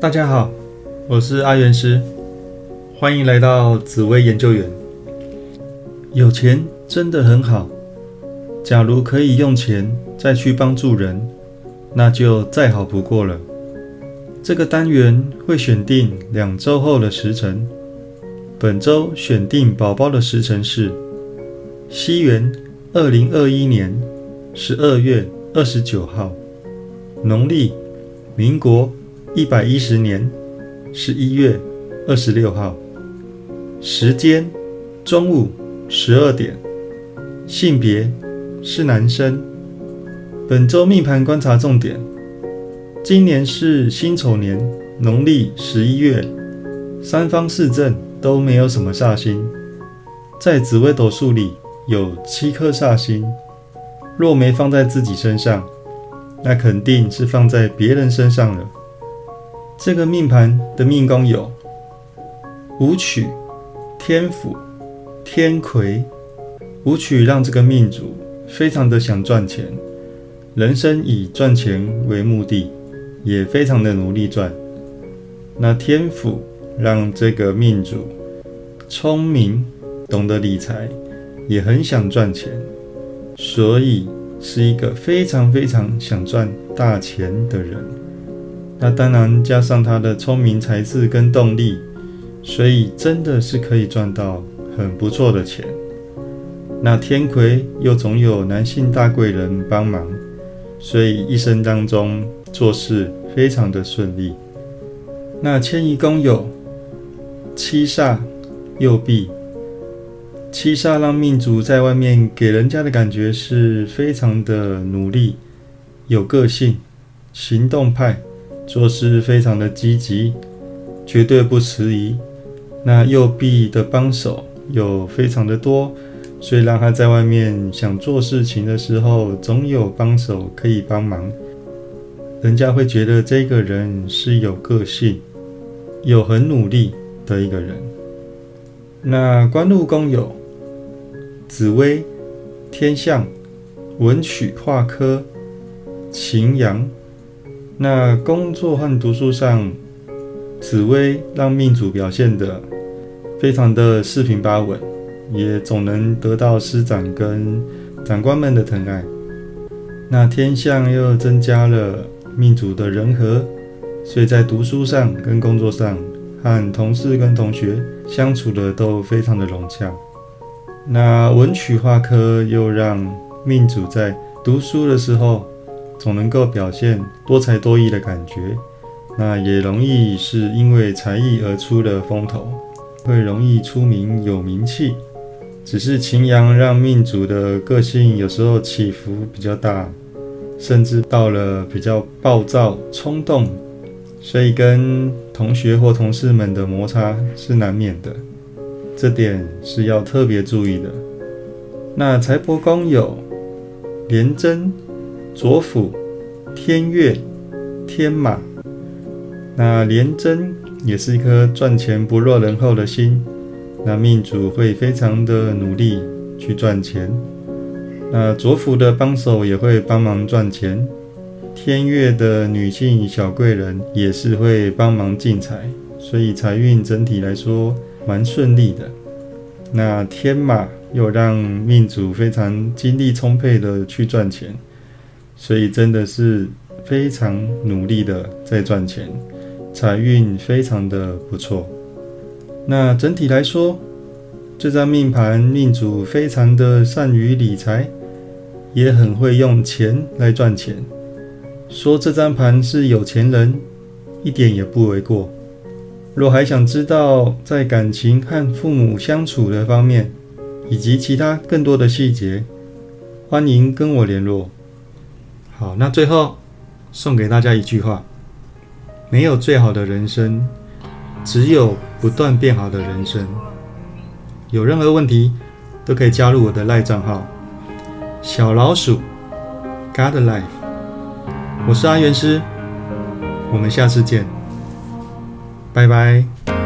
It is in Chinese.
大家好，我是阿元师，欢迎来到紫薇研究员。有钱真的很好，假如可以用钱再去帮助人，那就再好不过了。这个单元会选定两周后的时辰，本周选定宝宝的时辰是西元二零二一年十二月二十九号，农历民国。一百一十年十一月二十六号，时间中午十二点，性别是男生。本周命盘观察重点：今年是辛丑年，农历十一月，三方四正都没有什么煞星。在紫微斗数里有七颗煞星，若没放在自己身上，那肯定是放在别人身上了。这个命盘的命宫有武曲、天府、天魁。武曲让这个命主非常的想赚钱，人生以赚钱为目的，也非常的努力赚。那天府让这个命主聪明，懂得理财，也很想赚钱，所以是一个非常非常想赚大钱的人。那当然，加上他的聪明才智跟动力，所以真的是可以赚到很不错的钱。那天魁又总有男性大贵人帮忙，所以一生当中做事非常的顺利。那迁移宫有七煞右臂，七煞让命主在外面给人家的感觉是非常的努力、有个性、行动派。做事非常的积极，绝对不迟疑。那右臂的帮手有非常的多，所以让他在外面想做事情的时候，总有帮手可以帮忙。人家会觉得这个人是有个性、有很努力的一个人。那官禄宫有紫薇、天象、文曲化科、擎羊。那工作和读书上，紫薇让命主表现的非常的四平八稳，也总能得到师长跟长官们的疼爱。那天象又增加了命主的人和，所以在读书上跟工作上，和同事跟同学相处的都非常的融洽。那文曲化科又让命主在读书的时候。总能够表现多才多艺的感觉，那也容易是因为才艺而出的风头，会容易出名有名气。只是擎羊让命主的个性有时候起伏比较大，甚至到了比较暴躁冲动，所以跟同学或同事们的摩擦是难免的，这点是要特别注意的。那财帛宫有廉贞。左辅天月天马，那廉贞也是一颗赚钱不落人后的心，那命主会非常的努力去赚钱。那左辅的帮手也会帮忙赚钱，天月的女性小贵人也是会帮忙进财，所以财运整体来说蛮顺利的。那天马又让命主非常精力充沛的去赚钱。所以真的是非常努力的在赚钱，财运非常的不错。那整体来说，这张命盘命主非常的善于理财，也很会用钱来赚钱。说这张盘是有钱人，一点也不为过。若还想知道在感情和父母相处的方面，以及其他更多的细节，欢迎跟我联络。好，那最后送给大家一句话：没有最好的人生，只有不断变好的人生。有任何问题都可以加入我的赖账号小老鼠 God Life。我是阿元师，我们下次见，拜拜。